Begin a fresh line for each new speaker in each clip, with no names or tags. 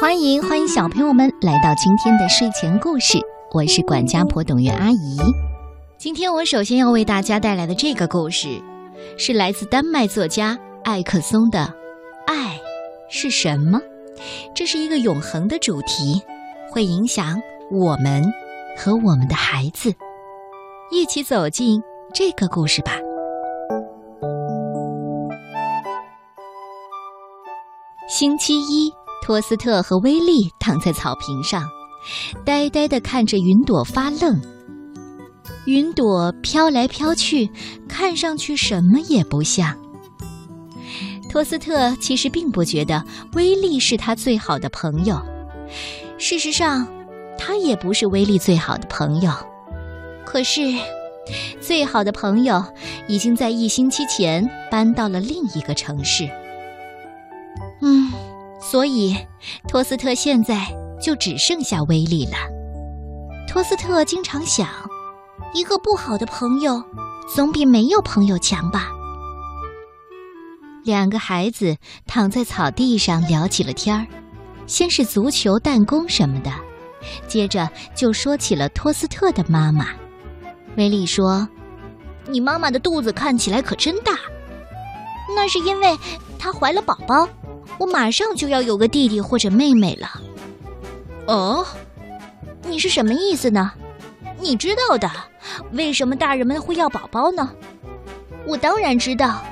欢迎欢迎小朋友们来到今天的睡前故事，我是管家婆董月阿姨。今天我首先要为大家带来的这个故事，是来自丹麦作家艾克松的《爱是什么》。这是一个永恒的主题，会影响我们和我们的孩子。一起走进这个故事吧。星期一。托斯特和威利躺在草坪上，呆呆地看着云朵发愣。云朵飘来飘去，看上去什么也不像。托斯特其实并不觉得威利是他最好的朋友，事实上，他也不是威利最好的朋友。可是，最好的朋友已经在一星期前搬到了另一个城市。嗯。所以，托斯特现在就只剩下威利了。托斯特经常想，一个不好的朋友，总比没有朋友强吧。两个孩子躺在草地上聊起了天儿，先是足球、弹弓什么的，接着就说起了托斯特的妈妈。威利说：“
你妈妈的肚子看起来可真大，那是因为她怀了宝宝。”我马上就要有个弟弟或者妹妹了。哦，你是什么意思呢？你知道的，为什么大人们会要宝宝呢？我当然知道，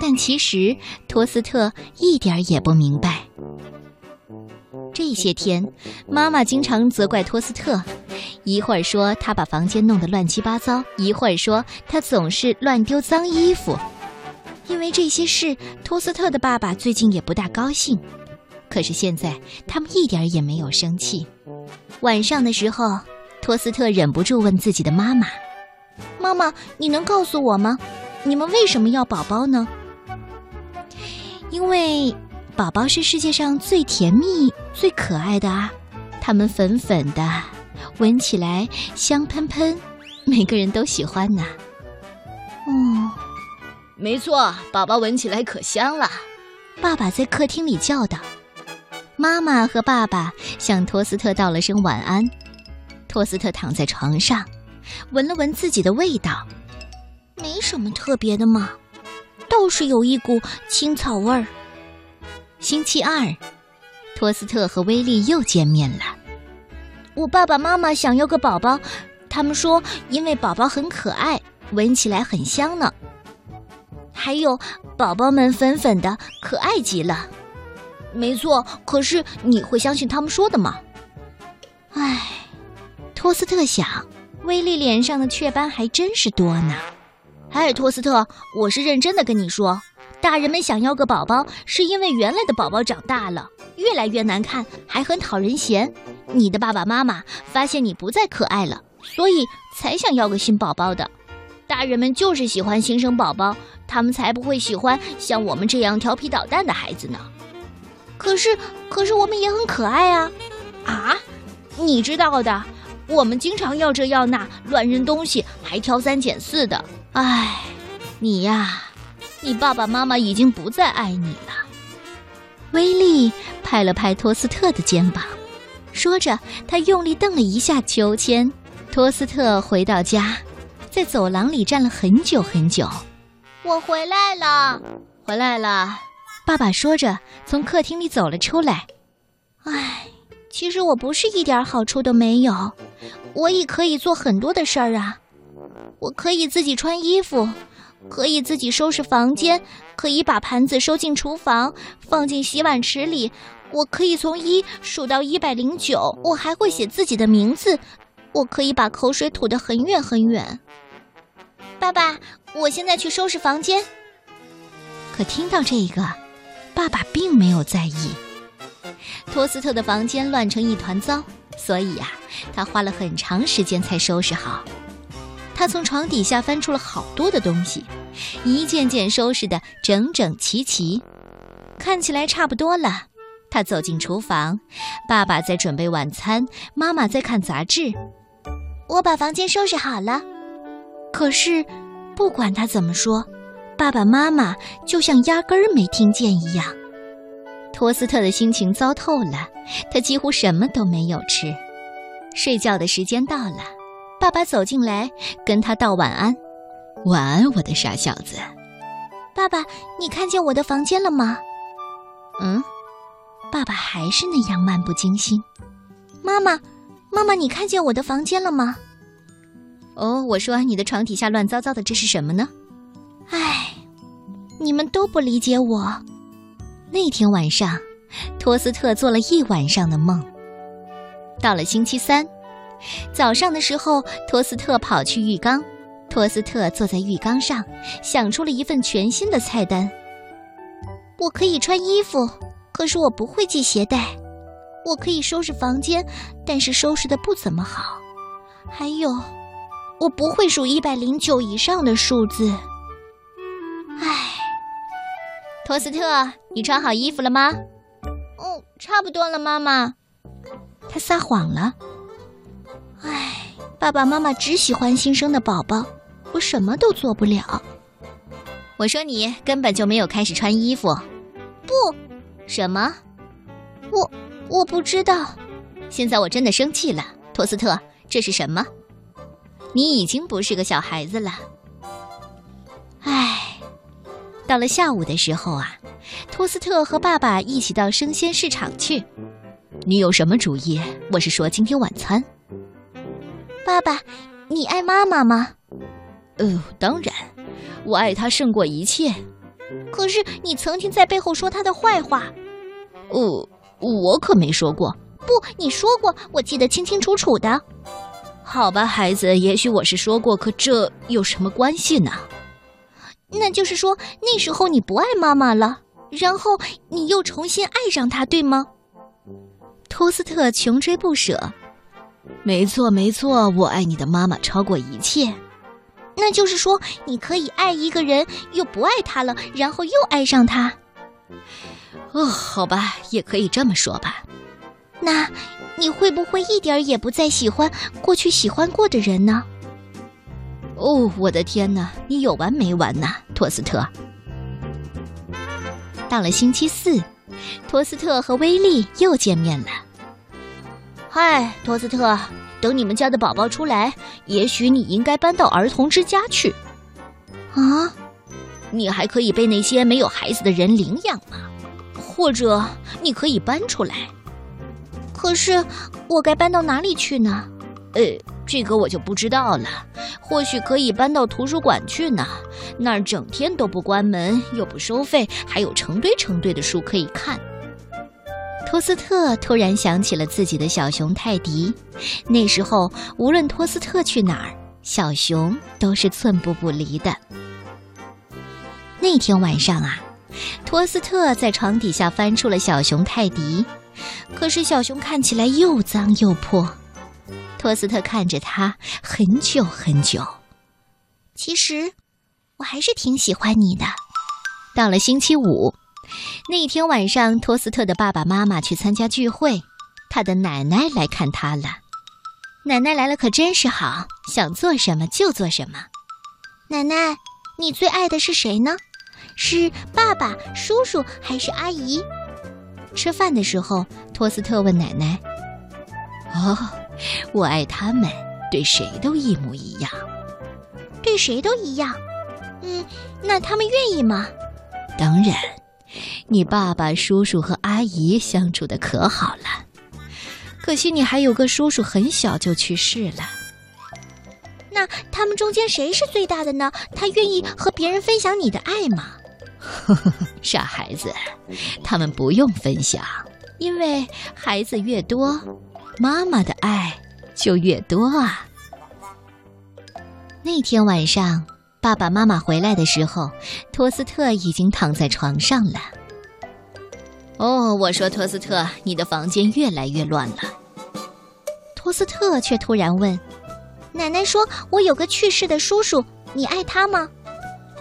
但其实托斯特一点也不明白。这些天，妈妈经常责怪托斯特，一会儿说他把房间弄得乱七八糟，一会儿说他总是乱丢脏衣服。因为这些事，托斯特的爸爸最近也不大高兴。可是现在，他们一点儿也没有生气。晚上的时候，托斯特忍不住问自己的妈妈：“
妈妈，你能告诉我吗？你们为什么要宝宝呢？”“
因为宝宝是世界上最甜蜜、最可爱的啊！它们粉粉的，闻起来香喷喷，每个人都喜欢呢。”“
哦。”没错，宝宝闻起来可香了。
爸爸在客厅里叫道：“妈妈和爸爸向托斯特道了声晚安。”托斯特躺在床上，闻了闻自己的味道，
没什么特别的嘛，倒是有一股青草味儿。
星期二，托斯特和威利又见面了。
我爸爸妈妈想要个宝宝，他们说因为宝宝很可爱，闻起来很香呢。还有，宝宝们粉粉的，可爱极了。没错，可是你会相信他们说的吗？
唉，托斯特想，威利脸上的雀斑还真是多呢。
哎，托斯特，我是认真的跟你说，大人们想要个宝宝，是因为原来的宝宝长大了，越来越难看，还很讨人嫌。你的爸爸妈妈发现你不再可爱了，所以才想要个新宝宝的。大人们就是喜欢新生宝宝，他们才不会喜欢像我们这样调皮捣蛋的孩子呢。可是，可是我们也很可爱啊！啊，你知道的，我们经常要这要那，乱扔东西，还挑三拣四的。唉，你呀，你爸爸妈妈已经不再爱你了。
威利拍了拍托斯特的肩膀，说着，他用力蹬了一下秋千。托斯特回到家。在走廊里站了很久很久，
我回来了，
回来了。爸爸说着，从客厅里走了出来。
唉，其实我不是一点好处都没有，我也可以做很多的事儿啊。我可以自己穿衣服，可以自己收拾房间，可以把盘子收进厨房，放进洗碗池里。我可以从一数到一百零九，我还会写自己的名字。我可以把口水吐得很远很远。爸爸，我现在去收拾房间。
可听到这个，爸爸并没有在意。托斯特的房间乱成一团糟，所以呀，他花了很长时间才收拾好。他从床底下翻出了好多的东西，一件件收拾的整整齐齐，看起来差不多了。他走进厨房，爸爸在准备晚餐，妈妈在看杂志。
我把房间收拾好了。
可是，不管他怎么说，爸爸妈妈就像压根儿没听见一样。托斯特的心情糟透了，他几乎什么都没有吃。睡觉的时间到了，爸爸走进来跟他道晚安：“晚安，我的傻小子。”
爸爸，你看见我的房间了吗？
嗯，爸爸还是那样漫不经心。
妈妈，妈妈，你看见我的房间了吗？
哦，我说你的床底下乱糟糟的，这是什么呢？
唉，你们都不理解我。
那天晚上，托斯特做了一晚上的梦。到了星期三早上的时候，托斯特跑去浴缸。托斯特坐在浴缸上，想出了一份全新的菜单。
我可以穿衣服，可是我不会系鞋带。我可以收拾房间，但是收拾的不怎么好。还有，我不会数一百零九以上的数字。唉，
托斯特，你穿好衣服了吗？
哦，差不多了，妈妈。
他撒谎了。
唉，爸爸妈妈只喜欢新生的宝宝。我什么都做不了。
我说你根本就没有开始穿衣服。
不，
什么？
我我不知道。
现在我真的生气了，托斯特，这是什么？你已经不是个小孩子了。唉，到了下午的时候啊，托斯特和爸爸一起到生鲜市场去。你有什么主意？我是说今天晚餐。
爸爸，你爱妈妈吗？
呃，当然，我爱她胜过一切。
可是你曾经在背后说她的坏话。
哦，我可没说过。
不，你说过，我记得清清楚楚的。
好吧，孩子，也许我是说过，可这有什么关系呢？
那就是说，那时候你不爱妈妈了，然后你又重新爱上她，对吗？
托斯特穷追不舍。没错，没错，我爱你的妈妈超过一切。
那就是说，你可以爱一个人，又不爱他了，然后又爱上他。
哦，好吧，也可以这么说吧。
那你会不会一点也不再喜欢过去喜欢过的人呢？
哦，我的天哪，你有完没完呐，托斯特！到了星期四，托斯特和威利又见面了。
嗨，托斯特。等你们家的宝宝出来，也许你应该搬到儿童之家去。
啊，
你还可以被那些没有孩子的人领养吗？或者你可以搬出来。可是我该搬到哪里去呢？呃，这个我就不知道了。或许可以搬到图书馆去呢，那儿整天都不关门，又不收费，还有成堆成堆的书可以看。
托斯特突然想起了自己的小熊泰迪，那时候无论托斯特去哪儿，小熊都是寸步不离的。那天晚上啊，托斯特在床底下翻出了小熊泰迪，可是小熊看起来又脏又破。托斯特看着他很久很久。
其实，我还是挺喜欢你的。
到了星期五。那天晚上，托斯特的爸爸妈妈去参加聚会，他的奶奶来看他了。奶奶来了可真是好，想做什么就做什么。
奶奶，你最爱的是谁呢？是爸爸、叔叔还是阿姨？
吃饭的时候，托斯特问奶奶：“哦，我爱他们，对谁都一模一样。
对谁都一样？嗯，那他们愿意吗？
当然。”你爸爸、叔叔和阿姨相处的可好了，可惜你还有个叔叔很小就去世了。
那他们中间谁是最大的呢？他愿意和别人分享你的爱吗？
傻孩子，他们不用分享，因为孩子越多，妈妈的爱就越多啊。那天晚上。爸爸妈妈回来的时候，托斯特已经躺在床上了。哦，我说托斯特，你的房间越来越乱了。
托斯特却突然问：“奶奶说我有个去世的叔叔，你爱他吗？”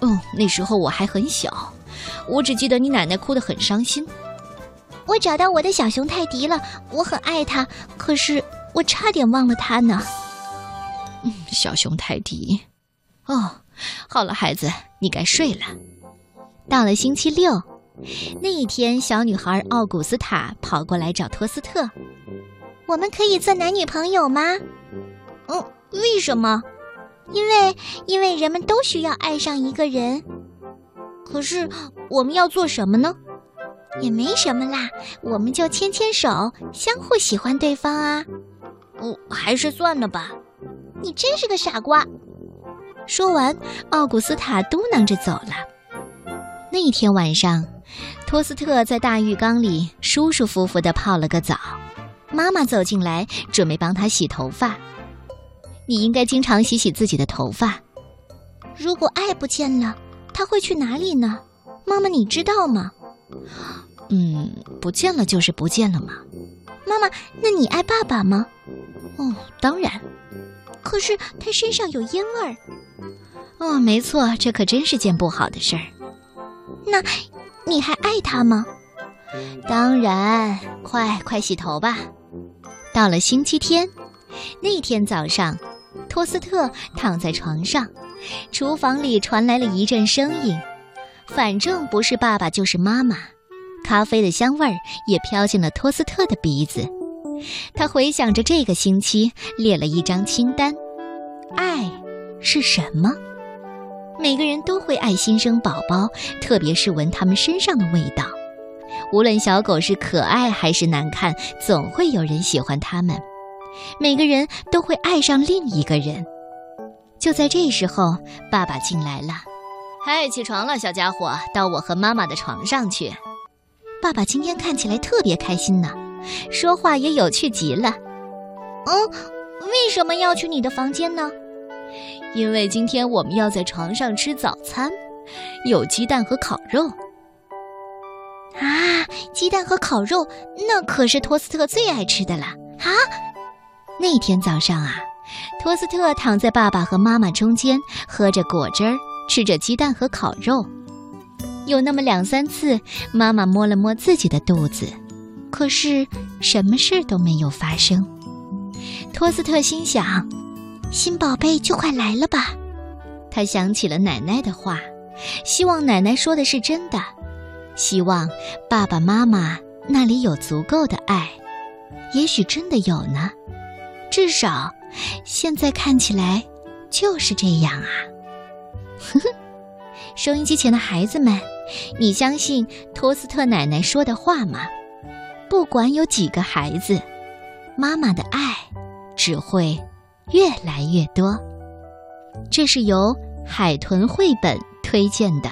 哦，那时候我还很小，我只记得你奶奶哭得很伤心。
我找到我的小熊泰迪了，我很爱它，可是我差点忘了它呢。
嗯，小熊泰迪。哦。好了，孩子，你该睡了。到了星期六，那一天，小女孩奥古斯塔跑过来找托斯特：“
我们可以做男女朋友吗？”“
嗯，为什么？”“
因为，因为人们都需要爱上一个人。”“
可是，我们要做什么呢？”“
也没什么啦，我们就牵牵手，相互喜欢对方啊。”“
哦，还是算了吧。”“
你真是个傻瓜。”
说完，奥古斯塔嘟囔着走了。那天晚上，托斯特在大浴缸里舒舒服服地泡了个澡。妈妈走进来，准备帮他洗头发。你应该经常洗洗自己的头发。
如果爱不见了，他会去哪里呢？妈妈，你知道吗？
嗯，不见了就是不见了嘛。
妈妈，那你爱爸爸吗？
哦，当然。
可是他身上有烟味儿。
哦，没错，这可真是件不好的事儿。
那，你还爱他吗？
当然，快快洗头吧。到了星期天，那天早上，托斯特躺在床上，厨房里传来了一阵声音，反正不是爸爸就是妈妈。咖啡的香味儿也飘进了托斯特的鼻子。他回想着这个星期，列了一张清单：爱是什么？每个人都会爱新生宝宝，特别是闻他们身上的味道。无论小狗是可爱还是难看，总会有人喜欢它们。每个人都会爱上另一个人。就在这时候，爸爸进来了。嗨，起床了，小家伙，到我和妈妈的床上去。爸爸今天看起来特别开心呢，说话也有趣极了。
嗯，为什么要去你的房间呢？
因为今天我们要在床上吃早餐，有鸡蛋和烤肉。
啊，鸡蛋和烤肉，那可是托斯特最爱吃的了啊！
那天早上啊，托斯特躺在爸爸和妈妈中间，喝着果汁儿，吃着鸡蛋和烤肉。有那么两三次，妈妈摸了摸自己的肚子，可是什么事都没有发生。托斯特心想。
新宝贝就快来了吧？
他想起了奶奶的话，希望奶奶说的是真的，希望爸爸妈妈那里有足够的爱，也许真的有呢。至少，现在看起来就是这样啊。呵呵，收音机前的孩子们，你相信托斯特奶奶说的话吗？不管有几个孩子，妈妈的爱只会。越来越多，这是由海豚绘本推荐的。